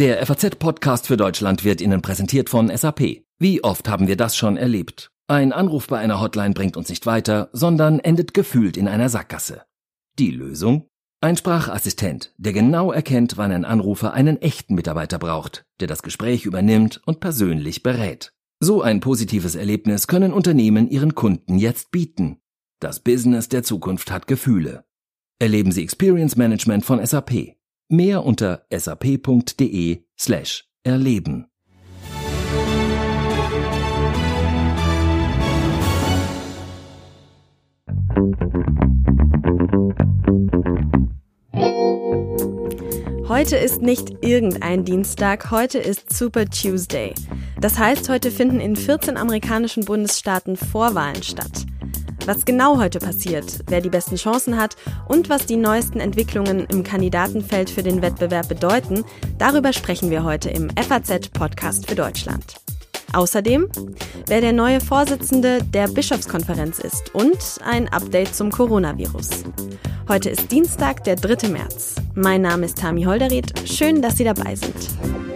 Der FAZ-Podcast für Deutschland wird Ihnen präsentiert von SAP. Wie oft haben wir das schon erlebt? Ein Anruf bei einer Hotline bringt uns nicht weiter, sondern endet gefühlt in einer Sackgasse. Die Lösung? Ein Sprachassistent, der genau erkennt, wann ein Anrufer einen echten Mitarbeiter braucht, der das Gespräch übernimmt und persönlich berät. So ein positives Erlebnis können Unternehmen ihren Kunden jetzt bieten. Das Business der Zukunft hat Gefühle. Erleben Sie Experience Management von SAP. Mehr unter sap.de slash erleben. Heute ist nicht irgendein Dienstag, heute ist Super Tuesday. Das heißt, heute finden in 14 amerikanischen Bundesstaaten Vorwahlen statt. Was genau heute passiert, wer die besten Chancen hat und was die neuesten Entwicklungen im Kandidatenfeld für den Wettbewerb bedeuten, darüber sprechen wir heute im FAZ-Podcast für Deutschland. Außerdem, wer der neue Vorsitzende der Bischofskonferenz ist und ein Update zum Coronavirus. Heute ist Dienstag, der 3. März. Mein Name ist Tami Holderried. Schön, dass Sie dabei sind.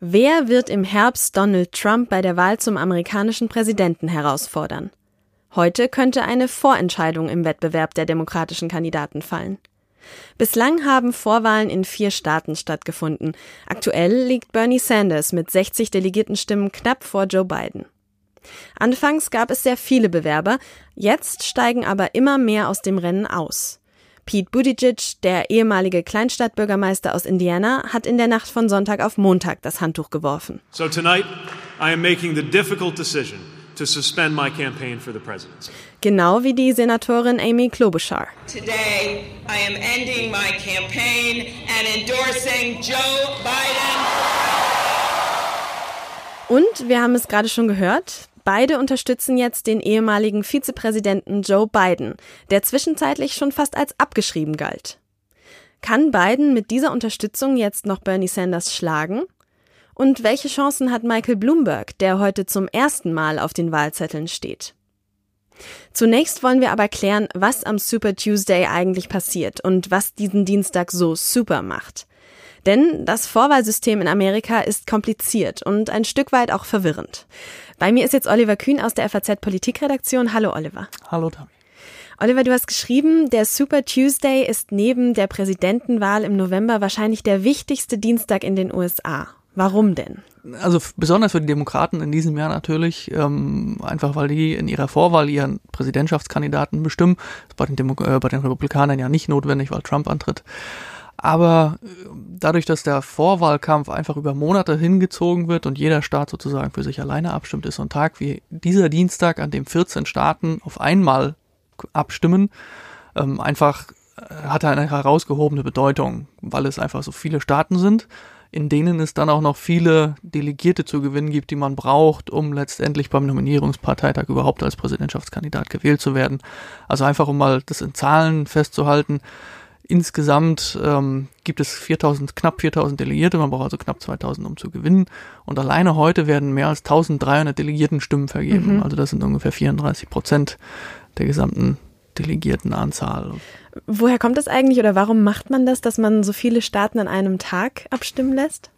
Wer wird im Herbst Donald Trump bei der Wahl zum amerikanischen Präsidenten herausfordern? Heute könnte eine Vorentscheidung im Wettbewerb der demokratischen Kandidaten fallen. Bislang haben Vorwahlen in vier Staaten stattgefunden. Aktuell liegt Bernie Sanders mit 60 Delegiertenstimmen knapp vor Joe Biden. Anfangs gab es sehr viele Bewerber, jetzt steigen aber immer mehr aus dem Rennen aus. Pete Buttigieg, der ehemalige Kleinstadtbürgermeister aus Indiana, hat in der Nacht von Sonntag auf Montag das Handtuch geworfen. So tonight I am making the difficult decision to suspend my campaign for the presidency. Genau wie die Senatorin Amy Klobuchar. Today I am ending my campaign and endorsing Joe Biden. Und wir haben es gerade schon gehört, Beide unterstützen jetzt den ehemaligen Vizepräsidenten Joe Biden, der zwischenzeitlich schon fast als abgeschrieben galt. Kann Biden mit dieser Unterstützung jetzt noch Bernie Sanders schlagen? Und welche Chancen hat Michael Bloomberg, der heute zum ersten Mal auf den Wahlzetteln steht? Zunächst wollen wir aber klären, was am Super Tuesday eigentlich passiert und was diesen Dienstag so super macht. Denn das Vorwahlsystem in Amerika ist kompliziert und ein Stück weit auch verwirrend. Bei mir ist jetzt Oliver Kühn aus der FAZ Politikredaktion. Hallo Oliver. Hallo Tami. Oliver, du hast geschrieben, der Super Tuesday ist neben der Präsidentenwahl im November wahrscheinlich der wichtigste Dienstag in den USA. Warum denn? Also besonders für die Demokraten in diesem Jahr natürlich, ähm, einfach weil die in ihrer Vorwahl ihren Präsidentschaftskandidaten bestimmen. Das ist bei den, Demo äh, bei den Republikanern ja nicht notwendig, weil Trump antritt. Aber äh, dadurch, dass der Vorwahlkampf einfach über Monate hingezogen wird und jeder Staat sozusagen für sich alleine abstimmt, ist so ein Tag wie dieser Dienstag, an dem 14 Staaten auf einmal abstimmen, ähm, einfach äh, hat eine herausgehobene Bedeutung, weil es einfach so viele Staaten sind, in denen es dann auch noch viele Delegierte zu gewinnen gibt, die man braucht, um letztendlich beim Nominierungsparteitag überhaupt als Präsidentschaftskandidat gewählt zu werden. Also einfach um mal das in Zahlen festzuhalten, Insgesamt ähm, gibt es 4000, knapp 4000 Delegierte, man braucht also knapp 2000, um zu gewinnen. Und alleine heute werden mehr als 1300 Delegiertenstimmen vergeben. Mhm. Also das sind ungefähr 34 Prozent der gesamten Delegiertenanzahl. Woher kommt das eigentlich oder warum macht man das, dass man so viele Staaten an einem Tag abstimmen lässt?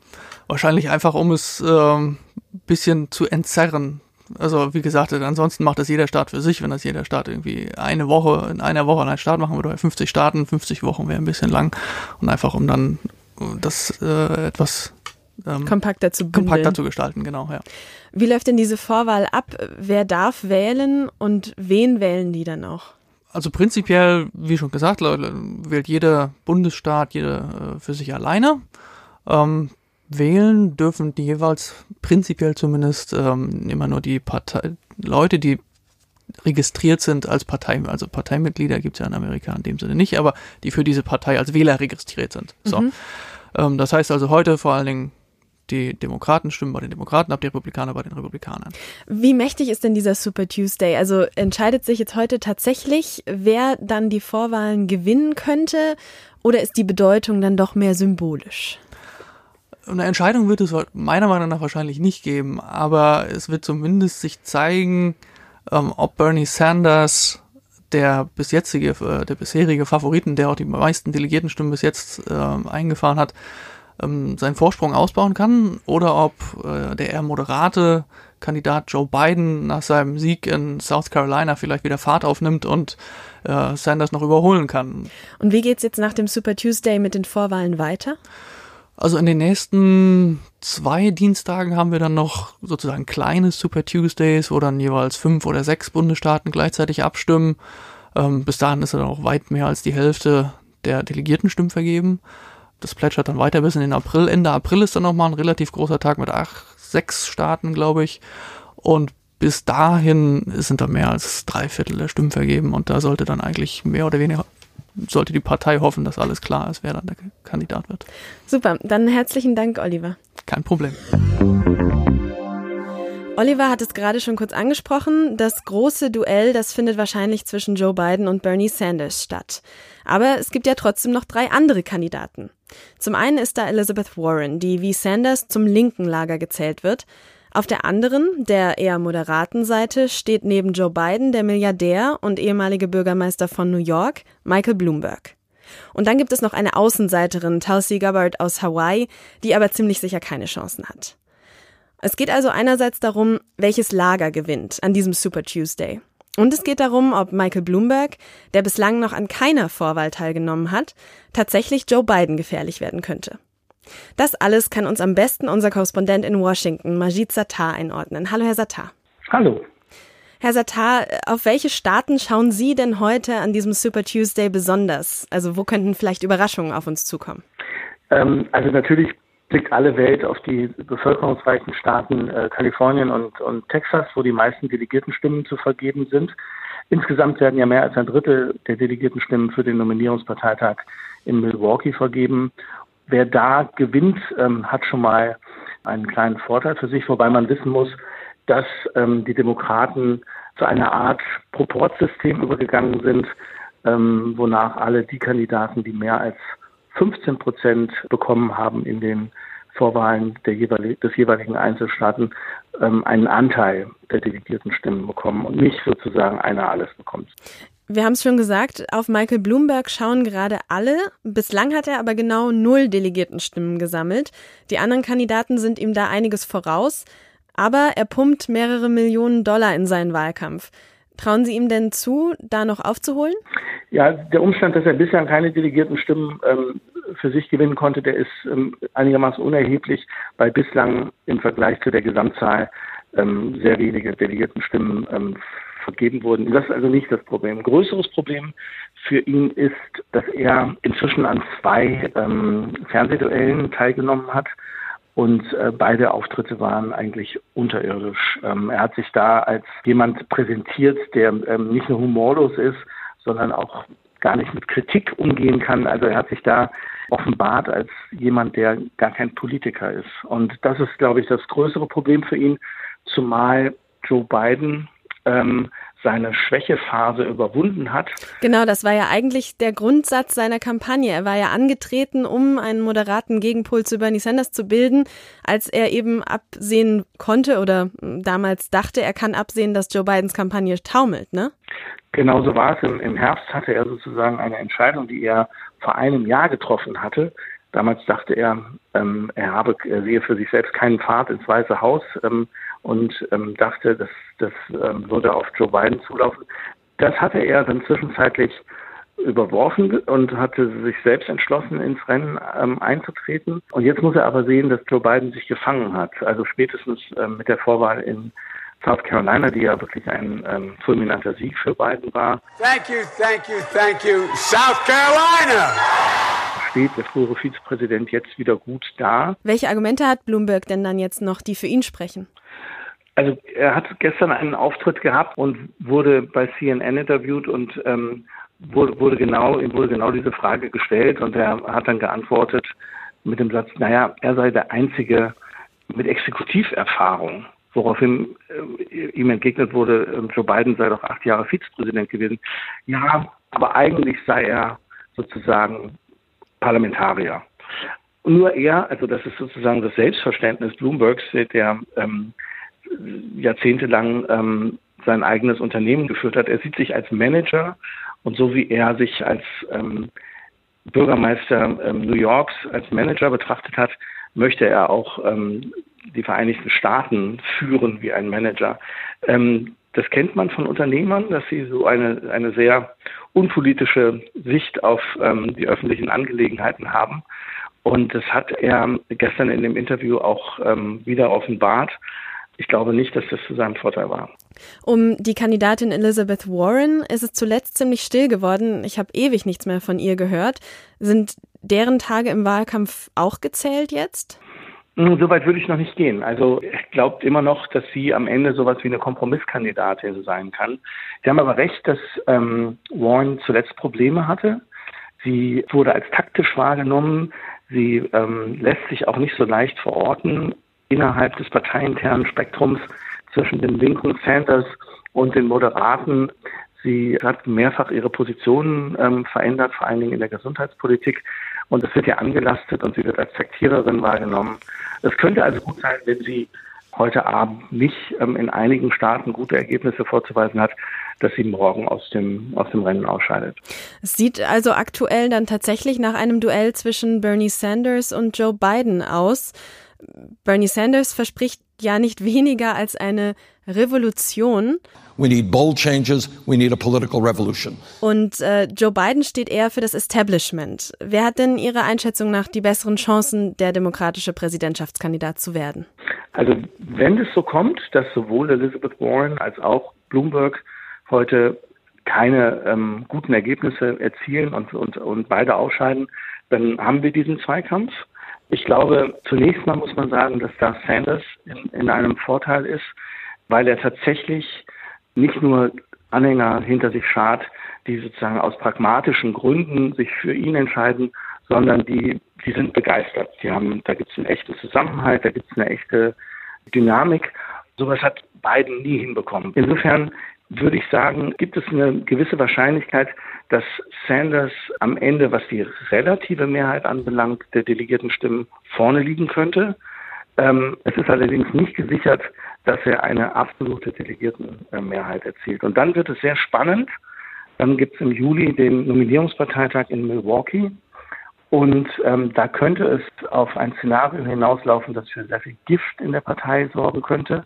Wahrscheinlich einfach, um es ähm, bisschen zu entzerren also wie gesagt, ansonsten macht das jeder Staat für sich, wenn das jeder Staat irgendwie eine Woche, in einer Woche einen Staat machen würde, 50 Staaten, 50 Wochen wäre ein bisschen lang. Und einfach um dann das äh, etwas ähm, kompakter zu bündeln. kompakter zu gestalten, genau, ja. Wie läuft denn diese Vorwahl ab? Wer darf wählen und wen wählen die dann auch? Also prinzipiell, wie schon gesagt, wählt jeder Bundesstaat jeder äh, für sich alleine. Ähm, wählen dürfen die jeweils prinzipiell zumindest ähm, immer nur die Partei, Leute, die registriert sind als Partei, also Parteimitglieder gibt es ja in Amerika in dem Sinne nicht, aber die für diese Partei als Wähler registriert sind. So. Mhm. Ähm, das heißt also heute vor allen Dingen die Demokraten stimmen bei den Demokraten ab, die Republikaner bei den Republikanern. Wie mächtig ist denn dieser Super Tuesday? Also entscheidet sich jetzt heute tatsächlich, wer dann die Vorwahlen gewinnen könnte, oder ist die Bedeutung dann doch mehr symbolisch? Eine Entscheidung wird es meiner Meinung nach wahrscheinlich nicht geben, aber es wird zumindest sich zeigen, ähm, ob Bernie Sanders der bis jetzige, äh, der bisherige Favoriten, der auch die meisten Delegiertenstimmen bis jetzt äh, eingefahren hat, ähm, seinen Vorsprung ausbauen kann oder ob äh, der eher moderate Kandidat Joe Biden nach seinem Sieg in South Carolina vielleicht wieder Fahrt aufnimmt und äh, Sanders noch überholen kann. Und wie geht's jetzt nach dem Super Tuesday mit den Vorwahlen weiter? Also in den nächsten zwei Dienstagen haben wir dann noch sozusagen kleine Super Tuesdays, wo dann jeweils fünf oder sechs Bundesstaaten gleichzeitig abstimmen. Ähm, bis dahin ist dann auch weit mehr als die Hälfte der Delegiertenstimmen vergeben. Das plätschert dann weiter bis in den April. Ende April ist dann nochmal ein relativ großer Tag mit acht, sechs Staaten, glaube ich. Und bis dahin sind da mehr als drei Viertel der Stimmen vergeben und da sollte dann eigentlich mehr oder weniger sollte die Partei hoffen, dass alles klar ist, wer dann der Kandidat wird. Super, dann herzlichen Dank, Oliver. Kein Problem. Oliver hat es gerade schon kurz angesprochen. Das große Duell, das findet wahrscheinlich zwischen Joe Biden und Bernie Sanders statt. Aber es gibt ja trotzdem noch drei andere Kandidaten. Zum einen ist da Elizabeth Warren, die wie Sanders zum linken Lager gezählt wird. Auf der anderen, der eher moderaten Seite, steht neben Joe Biden der Milliardär und ehemalige Bürgermeister von New York, Michael Bloomberg. Und dann gibt es noch eine Außenseiterin, Tulsi Gabbard aus Hawaii, die aber ziemlich sicher keine Chancen hat. Es geht also einerseits darum, welches Lager gewinnt an diesem Super Tuesday. Und es geht darum, ob Michael Bloomberg, der bislang noch an keiner Vorwahl teilgenommen hat, tatsächlich Joe Biden gefährlich werden könnte. Das alles kann uns am besten unser Korrespondent in Washington, Majid Sattar, einordnen. Hallo, Herr Sattar. Hallo. Herr Sattar, auf welche Staaten schauen Sie denn heute an diesem Super Tuesday besonders? Also wo könnten vielleicht Überraschungen auf uns zukommen? Ähm, also natürlich blickt alle Welt auf die bevölkerungsreichen Staaten äh, Kalifornien und, und Texas, wo die meisten Delegiertenstimmen zu vergeben sind. Insgesamt werden ja mehr als ein Drittel der Delegiertenstimmen für den Nominierungsparteitag in Milwaukee vergeben wer da gewinnt, ähm, hat schon mal einen kleinen Vorteil für sich, wobei man wissen muss, dass ähm, die Demokraten zu einer Art Proportsystem übergegangen sind, ähm, wonach alle die Kandidaten, die mehr als 15 Prozent bekommen haben in den Vorwahlen jeweil des jeweiligen Einzelstaaten, ähm, einen Anteil der delegierten Stimmen bekommen und nicht sozusagen einer alles bekommt. Wir haben es schon gesagt, auf Michael Bloomberg schauen gerade alle. Bislang hat er aber genau null Delegiertenstimmen gesammelt. Die anderen Kandidaten sind ihm da einiges voraus. Aber er pumpt mehrere Millionen Dollar in seinen Wahlkampf. Trauen Sie ihm denn zu, da noch aufzuholen? Ja, der Umstand, dass er bislang keine Delegiertenstimmen ähm, für sich gewinnen konnte, der ist ähm, einigermaßen unerheblich, weil bislang im Vergleich zu der Gesamtzahl ähm, sehr wenige Delegiertenstimmen ähm, vergeben wurden. Das ist also nicht das Problem. Ein größeres Problem für ihn ist, dass er inzwischen an zwei ähm, Fernsehduellen teilgenommen hat. Und äh, beide Auftritte waren eigentlich unterirdisch. Ähm, er hat sich da als jemand präsentiert, der ähm, nicht nur humorlos ist, sondern auch gar nicht mit Kritik umgehen kann. Also er hat sich da offenbart als jemand, der gar kein Politiker ist. Und das ist, glaube ich, das größere Problem für ihn, zumal Joe Biden ähm, seine Schwächephase überwunden hat. Genau, das war ja eigentlich der Grundsatz seiner Kampagne. Er war ja angetreten, um einen moderaten Gegenpol zu Bernie Sanders zu bilden, als er eben absehen konnte oder damals dachte, er kann absehen, dass Joe Bidens Kampagne taumelt, ne? Genau so war es. Im, Im Herbst hatte er sozusagen eine Entscheidung, die er vor einem Jahr getroffen hatte. Damals dachte er, ähm, er habe, er sehe für sich selbst keinen Pfad ins Weiße Haus. Ähm, und ähm, dachte, das, das ähm, würde auf Joe Biden zulaufen. Das hatte er dann zwischenzeitlich überworfen und hatte sich selbst entschlossen, ins Rennen ähm, einzutreten. Und jetzt muss er aber sehen, dass Joe Biden sich gefangen hat. Also spätestens ähm, mit der Vorwahl in South Carolina, die ja wirklich ein ähm, fulminanter Sieg für Biden war. Thank you, thank you, thank you, South Carolina! Steht der frühere Vizepräsident jetzt wieder gut da. Welche Argumente hat Bloomberg denn dann jetzt noch, die für ihn sprechen? Also er hat gestern einen Auftritt gehabt und wurde bei CNN interviewt und ähm, wurde, wurde genau ihm wurde genau diese Frage gestellt und er hat dann geantwortet mit dem Satz, naja, er sei der einzige mit Exekutiverfahrung, woraufhin äh, ihm entgegnet wurde, äh, Joe Biden sei doch acht Jahre Vizepräsident gewesen. Ja, aber eigentlich sei er sozusagen Parlamentarier. Nur er, also das ist sozusagen das Selbstverständnis Bloombergs, der ähm, jahrzehntelang ähm, sein eigenes Unternehmen geführt hat. Er sieht sich als Manager und so wie er sich als ähm, Bürgermeister ähm, New Yorks als Manager betrachtet hat, möchte er auch ähm, die Vereinigten Staaten führen wie ein Manager. Ähm, das kennt man von Unternehmern, dass sie so eine, eine sehr unpolitische Sicht auf ähm, die öffentlichen Angelegenheiten haben. Und das hat er gestern in dem Interview auch ähm, wieder offenbart. Ich glaube nicht, dass das zu seinem Vorteil war. Um die Kandidatin Elizabeth Warren ist es zuletzt ziemlich still geworden. Ich habe ewig nichts mehr von ihr gehört. Sind deren Tage im Wahlkampf auch gezählt jetzt? Soweit würde ich noch nicht gehen. Also ich glaube immer noch, dass sie am Ende sowas wie eine Kompromisskandidatin sein kann. Sie haben aber recht, dass ähm, Warren zuletzt Probleme hatte. Sie wurde als taktisch wahrgenommen. Sie ähm, lässt sich auch nicht so leicht verorten innerhalb des parteiinternen Spektrums zwischen den linken Sanders und den Moderaten. Sie hat mehrfach ihre Positionen ähm, verändert, vor allen Dingen in der Gesundheitspolitik. Und es wird ja angelastet und sie wird als Sektiererin wahrgenommen. Es könnte also gut sein, wenn sie heute Abend nicht ähm, in einigen Staaten gute Ergebnisse vorzuweisen hat, dass sie morgen aus dem, aus dem Rennen ausscheidet. Es sieht also aktuell dann tatsächlich nach einem Duell zwischen Bernie Sanders und Joe Biden aus. Bernie Sanders verspricht ja nicht weniger als eine Revolution. We need bold changes. We need a political revolution. Und äh, Joe Biden steht eher für das Establishment. Wer hat denn Ihrer Einschätzung nach die besseren Chancen, der demokratische Präsidentschaftskandidat zu werden? Also wenn es so kommt, dass sowohl Elizabeth Warren als auch Bloomberg heute keine ähm, guten Ergebnisse erzielen und, und, und beide ausscheiden, dann haben wir diesen Zweikampf. Ich glaube, zunächst mal muss man sagen, dass da Sanders in, in einem Vorteil ist, weil er tatsächlich nicht nur Anhänger hinter sich schart, die sozusagen aus pragmatischen Gründen sich für ihn entscheiden, sondern die, die sind begeistert. Die haben, da gibt es einen echten Zusammenhalt, da gibt es eine echte Dynamik. Sowas hat Biden nie hinbekommen. Insofern würde ich sagen, gibt es eine gewisse Wahrscheinlichkeit, dass Sanders am Ende, was die relative Mehrheit anbelangt, der delegierten Stimmen vorne liegen könnte. Ähm, es ist allerdings nicht gesichert, dass er eine absolute Delegiertenmehrheit erzielt. Und dann wird es sehr spannend. Dann gibt es im Juli den Nominierungsparteitag in Milwaukee. Und ähm, da könnte es auf ein Szenario hinauslaufen, das für sehr viel Gift in der Partei sorgen könnte.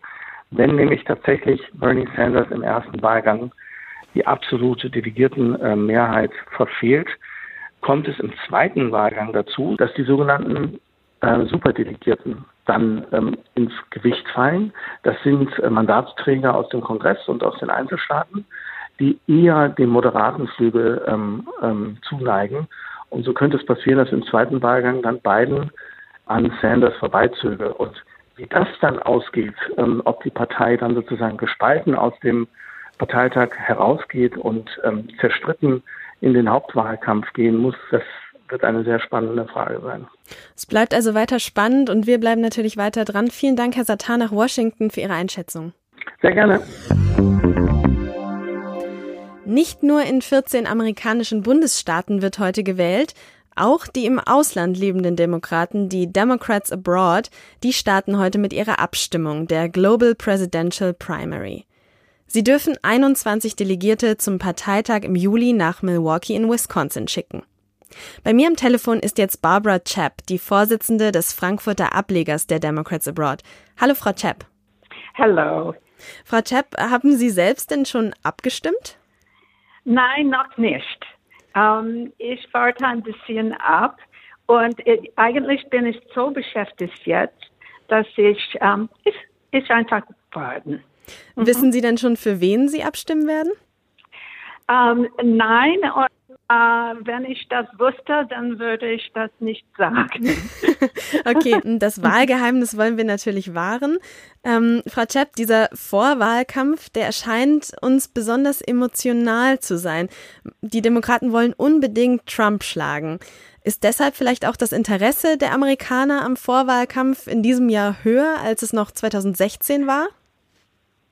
Wenn nämlich tatsächlich Bernie Sanders im ersten Wahlgang die absolute Delegiertenmehrheit verfehlt, kommt es im zweiten Wahlgang dazu, dass die sogenannten äh, Superdelegierten dann ähm, ins Gewicht fallen. Das sind äh, Mandatsträger aus dem Kongress und aus den Einzelstaaten, die eher dem moderaten Flügel ähm, ähm, zuneigen. Und so könnte es passieren, dass im zweiten Wahlgang dann Biden an Sanders vorbeizöge. Und wie das dann ausgeht, ähm, ob die Partei dann sozusagen gespalten aus dem Parteitag herausgeht und ähm, zerstritten in den Hauptwahlkampf gehen muss, das wird eine sehr spannende Frage sein. Es bleibt also weiter spannend und wir bleiben natürlich weiter dran. Vielen Dank, Herr Satan nach Washington, für Ihre Einschätzung. Sehr gerne. Nicht nur in 14 amerikanischen Bundesstaaten wird heute gewählt, auch die im Ausland lebenden Demokraten, die Democrats Abroad, die starten heute mit ihrer Abstimmung, der Global Presidential Primary. Sie dürfen 21 Delegierte zum Parteitag im Juli nach Milwaukee in Wisconsin schicken. Bei mir am Telefon ist jetzt Barbara Chapp, die Vorsitzende des Frankfurter Ablegers der Democrats Abroad. Hallo, Frau Chapp. Hallo. Frau Chapp, haben Sie selbst denn schon abgestimmt? Nein, noch nicht. Ähm, ich warte ein bisschen ab und ich, eigentlich bin ich so beschäftigt jetzt, dass ich, ähm, ich, ich einfach warten. Mhm. Wissen Sie denn schon, für wen Sie abstimmen werden? Ähm, nein, und äh, wenn ich das wusste, dann würde ich das nicht sagen. okay, das Wahlgeheimnis wollen wir natürlich wahren. Ähm, Frau Chepp, dieser Vorwahlkampf, der erscheint uns besonders emotional zu sein. Die Demokraten wollen unbedingt Trump schlagen. Ist deshalb vielleicht auch das Interesse der Amerikaner am Vorwahlkampf in diesem Jahr höher, als es noch 2016 war?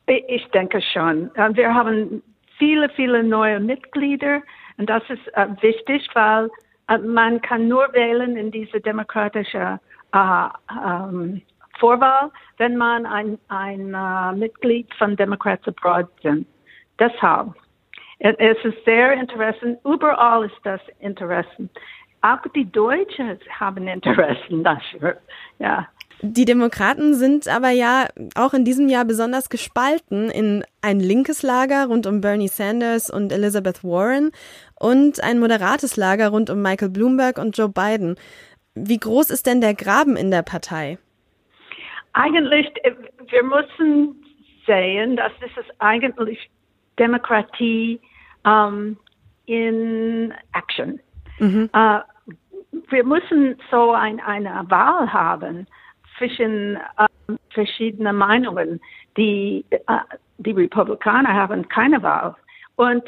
Ich denke schon. Äh, wir haben viele, viele neue Mitglieder und das ist äh, wichtig, weil äh, man kann nur wählen in diese demokratische äh, ähm, Vorwahl, wenn man ein, ein uh, Mitglied von Democrats Abroad sind. Deshalb. Es ist sehr interessant. Überall ist das interessant. Auch die Deutschen haben Interessen dafür. Ja. Die Demokraten sind aber ja auch in diesem Jahr besonders gespalten in ein linkes Lager rund um Bernie Sanders und Elizabeth Warren und ein moderates Lager rund um Michael Bloomberg und Joe Biden. Wie groß ist denn der Graben in der Partei? Eigentlich, äh, wir müssen sehen, dass es ist eigentlich Demokratie um, in Action. Mhm. Uh, wir müssen so ein, eine Wahl haben zwischen uh, verschiedenen Meinungen. Die, uh, die Republikaner haben keine Wahl. Und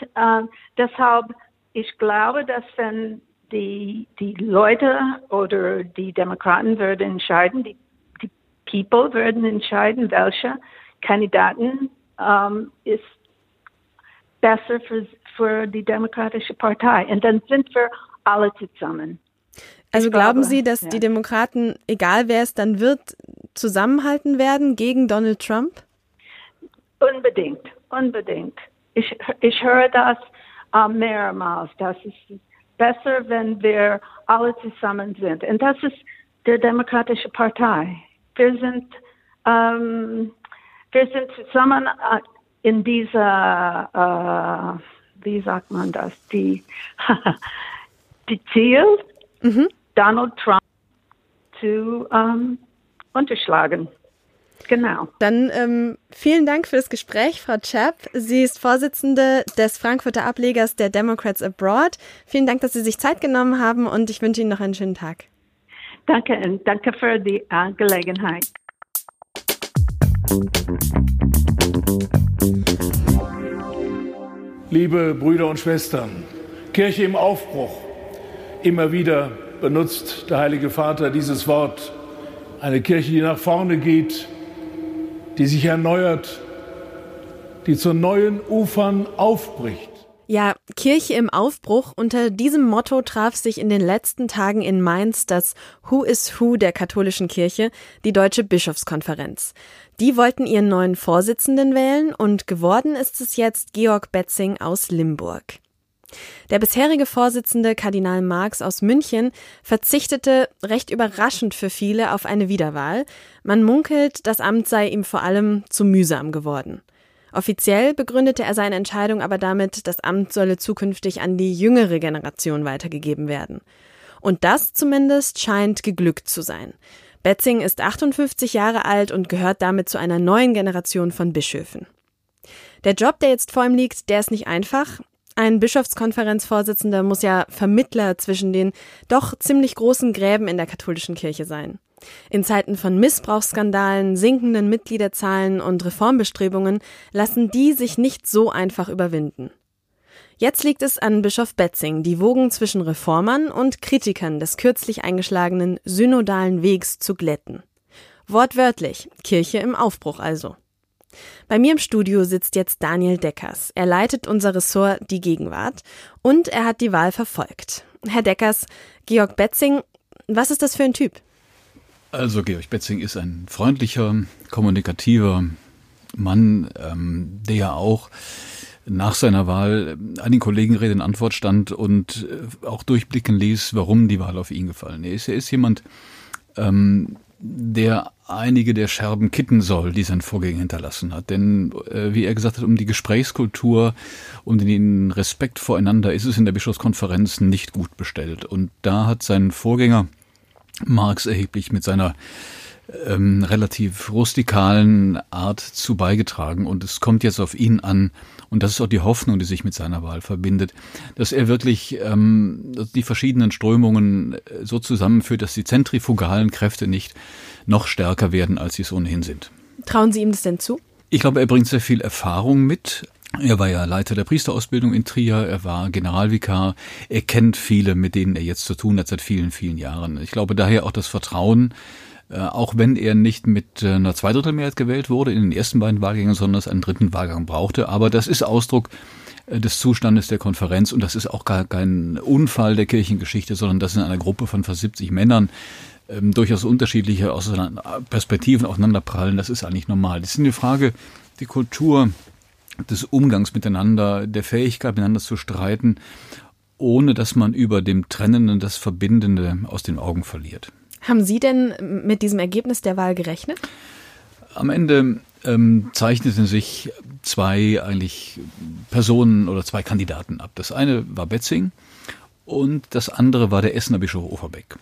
deshalb, ich glaube, dass wenn die, die Leute oder die Demokraten würden entscheiden, die, die People würden entscheiden, welche Kandidaten um, ist besser für, für die Demokratische Partei. Und dann sind wir alle zusammen. Also ich glauben glaube, Sie, dass ja. die Demokraten, egal wer es dann wird, zusammenhalten werden gegen Donald Trump? Unbedingt, unbedingt. Ich, ich höre das äh, mehrmals, dass es besser, wenn wir alle zusammen sind. Und das ist die Demokratische Partei. Wir sind, ähm, wir sind zusammen äh, in dieser, äh, wie sagt man das, die, die Ziel, mhm. Donald Trump zu ähm, unterschlagen. Genau. Dann ähm, vielen Dank für das Gespräch, Frau Chapp. Sie ist Vorsitzende des Frankfurter Ablegers der Democrats Abroad. Vielen Dank, dass Sie sich Zeit genommen haben und ich wünsche Ihnen noch einen schönen Tag. Danke und danke für die uh, Gelegenheit. Liebe Brüder und Schwestern, Kirche im Aufbruch. Immer wieder benutzt der Heilige Vater dieses Wort. Eine Kirche, die nach vorne geht, die sich erneuert, die zu neuen Ufern aufbricht. Ja, Kirche im Aufbruch. Unter diesem Motto traf sich in den letzten Tagen in Mainz das Who is Who der katholischen Kirche, die Deutsche Bischofskonferenz. Die wollten ihren neuen Vorsitzenden wählen und geworden ist es jetzt Georg Betzing aus Limburg. Der bisherige Vorsitzende Kardinal Marx aus München verzichtete recht überraschend für viele auf eine Wiederwahl. Man munkelt, das Amt sei ihm vor allem zu mühsam geworden. Offiziell begründete er seine Entscheidung aber damit, das Amt solle zukünftig an die jüngere Generation weitergegeben werden. Und das zumindest scheint geglückt zu sein. Betzing ist 58 Jahre alt und gehört damit zu einer neuen Generation von Bischöfen. Der Job, der jetzt vor ihm liegt, der ist nicht einfach. Ein Bischofskonferenzvorsitzender muss ja Vermittler zwischen den doch ziemlich großen Gräben in der katholischen Kirche sein. In Zeiten von Missbrauchsskandalen, sinkenden Mitgliederzahlen und Reformbestrebungen lassen die sich nicht so einfach überwinden. Jetzt liegt es an Bischof Betzing, die Wogen zwischen Reformern und Kritikern des kürzlich eingeschlagenen synodalen Wegs zu glätten. Wortwörtlich, Kirche im Aufbruch also. Bei mir im Studio sitzt jetzt Daniel Deckers. Er leitet unser Ressort Die Gegenwart und er hat die Wahl verfolgt. Herr Deckers, Georg Betzing, was ist das für ein Typ? Also Georg Betzing ist ein freundlicher, kommunikativer Mann, ähm, der auch nach seiner Wahl einigen Kollegen Rede in Antwort stand und äh, auch durchblicken ließ, warum die Wahl auf ihn gefallen ist. Er ist jemand, ähm, der einige der Scherben kitten soll, die sein Vorgänger hinterlassen hat. Denn, äh, wie er gesagt hat, um die Gesprächskultur, um den Respekt voreinander ist es in der Bischofskonferenz nicht gut bestellt. Und da hat sein Vorgänger Marx erheblich mit seiner ähm, relativ rustikalen Art zu beigetragen. Und es kommt jetzt auf ihn an, und das ist auch die Hoffnung, die sich mit seiner Wahl verbindet, dass er wirklich ähm, die verschiedenen Strömungen äh, so zusammenführt, dass die zentrifugalen Kräfte nicht noch stärker werden, als sie es ohnehin sind. Trauen Sie ihm das denn zu? Ich glaube, er bringt sehr viel Erfahrung mit. Er war ja Leiter der Priesterausbildung in Trier, er war Generalvikar, er kennt viele, mit denen er jetzt zu tun hat seit vielen, vielen Jahren. Ich glaube daher auch das Vertrauen, auch wenn er nicht mit äh, einer Zweidrittelmehrheit gewählt wurde in den ersten beiden Wahlgängen, sondern es einen dritten Wahlgang brauchte. Aber das ist Ausdruck äh, des Zustandes der Konferenz und das ist auch gar kein Unfall der Kirchengeschichte, sondern das ist eine Gruppe von fast 70 Männern, ähm, durchaus unterschiedliche Perspektiven aufeinanderprallen. Das ist eigentlich normal. Das ist eine Frage, die Kultur des Umgangs miteinander, der Fähigkeit miteinander zu streiten, ohne dass man über dem Trennenden das Verbindende aus den Augen verliert. Haben Sie denn mit diesem Ergebnis der Wahl gerechnet? Am Ende ähm, zeichneten sich zwei eigentlich Personen oder zwei Kandidaten ab. Das eine war Betzing und das andere war der Essener Bischof Overbeck.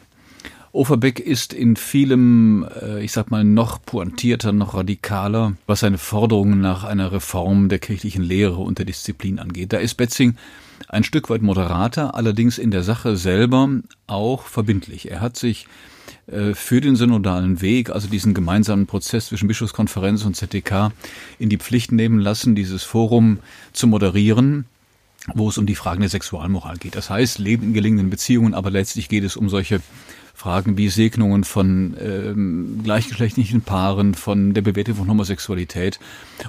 Overbeck ist in vielem, äh, ich sag mal, noch pointierter, noch radikaler, was seine Forderungen nach einer Reform der kirchlichen Lehre und der Disziplin angeht. Da ist Betzing ein Stück weit moderater, allerdings in der Sache selber auch verbindlich. Er hat sich äh, für den synodalen Weg, also diesen gemeinsamen Prozess zwischen Bischofskonferenz und ZDK, in die Pflicht nehmen lassen, dieses Forum zu moderieren wo es um die Fragen der Sexualmoral geht. Das heißt, Leben in gelingenden Beziehungen, aber letztlich geht es um solche Fragen wie Segnungen von ähm, gleichgeschlechtlichen Paaren, von der Bewertung von Homosexualität.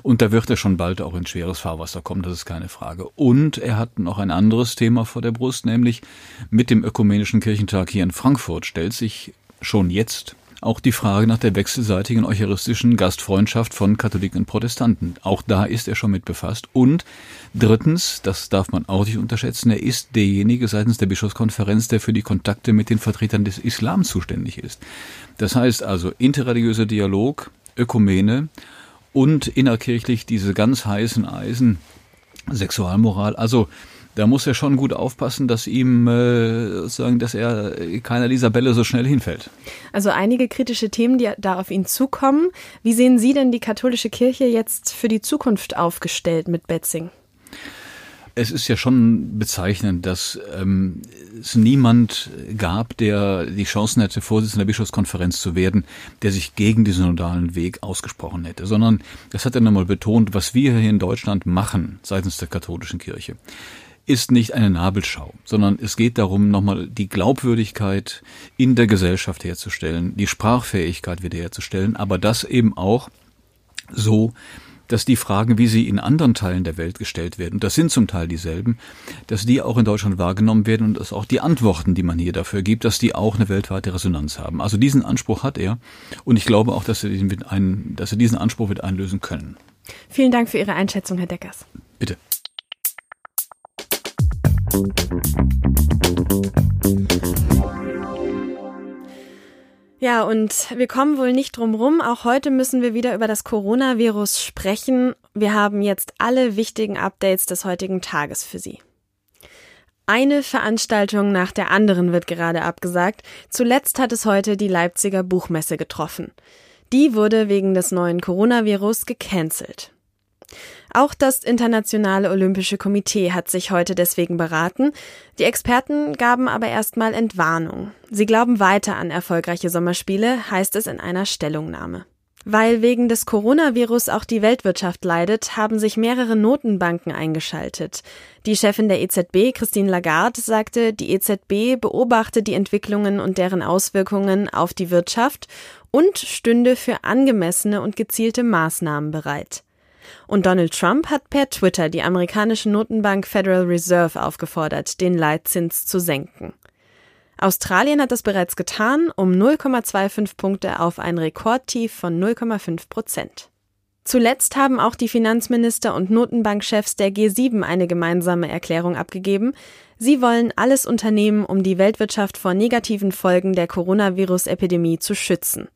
Und da wird er schon bald auch in schweres Fahrwasser kommen, das ist keine Frage. Und er hat noch ein anderes Thema vor der Brust, nämlich mit dem Ökumenischen Kirchentag hier in Frankfurt stellt sich schon jetzt auch die Frage nach der wechselseitigen eucharistischen Gastfreundschaft von Katholiken und Protestanten. Auch da ist er schon mit befasst. Und drittens, das darf man auch nicht unterschätzen, er ist derjenige seitens der Bischofskonferenz, der für die Kontakte mit den Vertretern des Islam zuständig ist. Das heißt also interreligiöser Dialog, Ökumene und innerkirchlich diese ganz heißen Eisen, Sexualmoral. Also da muss er schon gut aufpassen, dass ihm äh, sagen, dass er keiner dieser Bälle so schnell hinfällt. Also einige kritische Themen, die da auf ihn zukommen. Wie sehen Sie denn die katholische Kirche jetzt für die Zukunft aufgestellt mit Betzing? Es ist ja schon bezeichnend, dass ähm, es niemand gab, der die Chancen hätte, Vorsitzender der Bischofskonferenz zu werden, der sich gegen den synodalen Weg ausgesprochen hätte, sondern das hat er nochmal betont, was wir hier in Deutschland machen seitens der katholischen Kirche ist nicht eine Nabelschau, sondern es geht darum, nochmal die Glaubwürdigkeit in der Gesellschaft herzustellen, die Sprachfähigkeit wiederherzustellen, aber das eben auch so, dass die Fragen, wie sie in anderen Teilen der Welt gestellt werden, und das sind zum Teil dieselben, dass die auch in Deutschland wahrgenommen werden und dass auch die Antworten, die man hier dafür gibt, dass die auch eine weltweite Resonanz haben. Also diesen Anspruch hat er und ich glaube auch, dass er diesen, ein, dass er diesen Anspruch wird einlösen können. Vielen Dank für Ihre Einschätzung, Herr Deckers. Bitte. Ja, und wir kommen wohl nicht drum rum. Auch heute müssen wir wieder über das Coronavirus sprechen. Wir haben jetzt alle wichtigen Updates des heutigen Tages für Sie. Eine Veranstaltung nach der anderen wird gerade abgesagt. Zuletzt hat es heute die Leipziger Buchmesse getroffen. Die wurde wegen des neuen Coronavirus gecancelt. Auch das Internationale Olympische Komitee hat sich heute deswegen beraten. Die Experten gaben aber erstmal Entwarnung. Sie glauben weiter an erfolgreiche Sommerspiele, heißt es in einer Stellungnahme. Weil wegen des Coronavirus auch die Weltwirtschaft leidet, haben sich mehrere Notenbanken eingeschaltet. Die Chefin der EZB, Christine Lagarde, sagte, die EZB beobachte die Entwicklungen und deren Auswirkungen auf die Wirtschaft und stünde für angemessene und gezielte Maßnahmen bereit. Und Donald Trump hat per Twitter die amerikanische Notenbank Federal Reserve aufgefordert, den Leitzins zu senken. Australien hat das bereits getan, um 0,25 Punkte auf ein Rekordtief von 0,5 Prozent. Zuletzt haben auch die Finanzminister und Notenbankchefs der G7 eine gemeinsame Erklärung abgegeben. Sie wollen alles unternehmen, um die Weltwirtschaft vor negativen Folgen der Coronavirus-Epidemie zu schützen.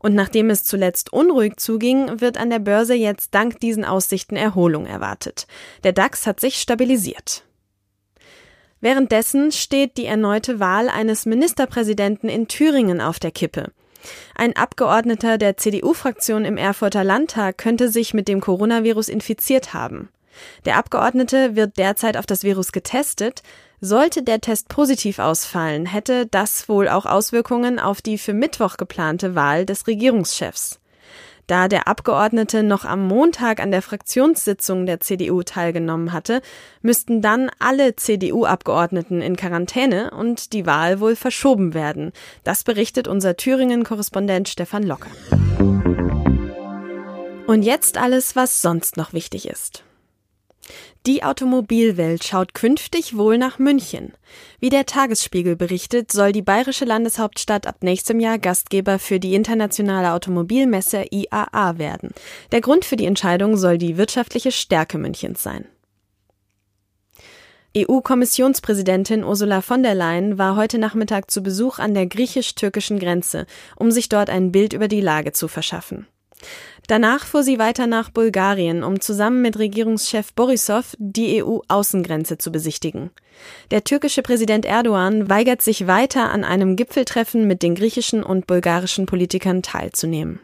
Und nachdem es zuletzt unruhig zuging, wird an der Börse jetzt dank diesen Aussichten Erholung erwartet. Der DAX hat sich stabilisiert. Währenddessen steht die erneute Wahl eines Ministerpräsidenten in Thüringen auf der Kippe. Ein Abgeordneter der CDU-Fraktion im Erfurter Landtag könnte sich mit dem Coronavirus infiziert haben. Der Abgeordnete wird derzeit auf das Virus getestet, sollte der Test positiv ausfallen, hätte das wohl auch Auswirkungen auf die für Mittwoch geplante Wahl des Regierungschefs. Da der Abgeordnete noch am Montag an der Fraktionssitzung der CDU teilgenommen hatte, müssten dann alle CDU-Abgeordneten in Quarantäne und die Wahl wohl verschoben werden. Das berichtet unser Thüringen-Korrespondent Stefan Locke. Und jetzt alles, was sonst noch wichtig ist. Die Automobilwelt schaut künftig wohl nach München. Wie der Tagesspiegel berichtet, soll die bayerische Landeshauptstadt ab nächstem Jahr Gastgeber für die internationale Automobilmesse IAA werden. Der Grund für die Entscheidung soll die wirtschaftliche Stärke Münchens sein. EU-Kommissionspräsidentin Ursula von der Leyen war heute Nachmittag zu Besuch an der griechisch-türkischen Grenze, um sich dort ein Bild über die Lage zu verschaffen. Danach fuhr sie weiter nach Bulgarien, um zusammen mit Regierungschef Borissow die EU-Außengrenze zu besichtigen. Der türkische Präsident Erdogan weigert sich weiter an einem Gipfeltreffen mit den griechischen und bulgarischen Politikern teilzunehmen.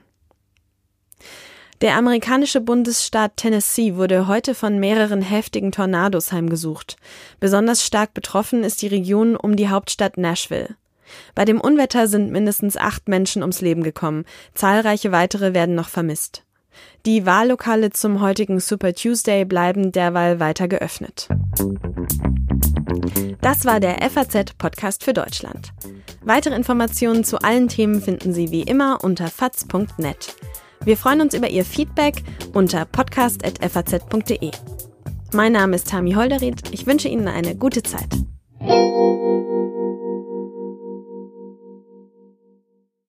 Der amerikanische Bundesstaat Tennessee wurde heute von mehreren heftigen Tornados heimgesucht. Besonders stark betroffen ist die Region um die Hauptstadt Nashville. Bei dem Unwetter sind mindestens acht Menschen ums Leben gekommen, zahlreiche weitere werden noch vermisst. Die Wahllokale zum heutigen Super Tuesday bleiben derweil weiter geöffnet. Das war der FAZ-Podcast für Deutschland. Weitere Informationen zu allen Themen finden Sie wie immer unter faz.net. Wir freuen uns über Ihr Feedback unter podcast.faz.de. Mein Name ist Tami Holderried. Ich wünsche Ihnen eine gute Zeit.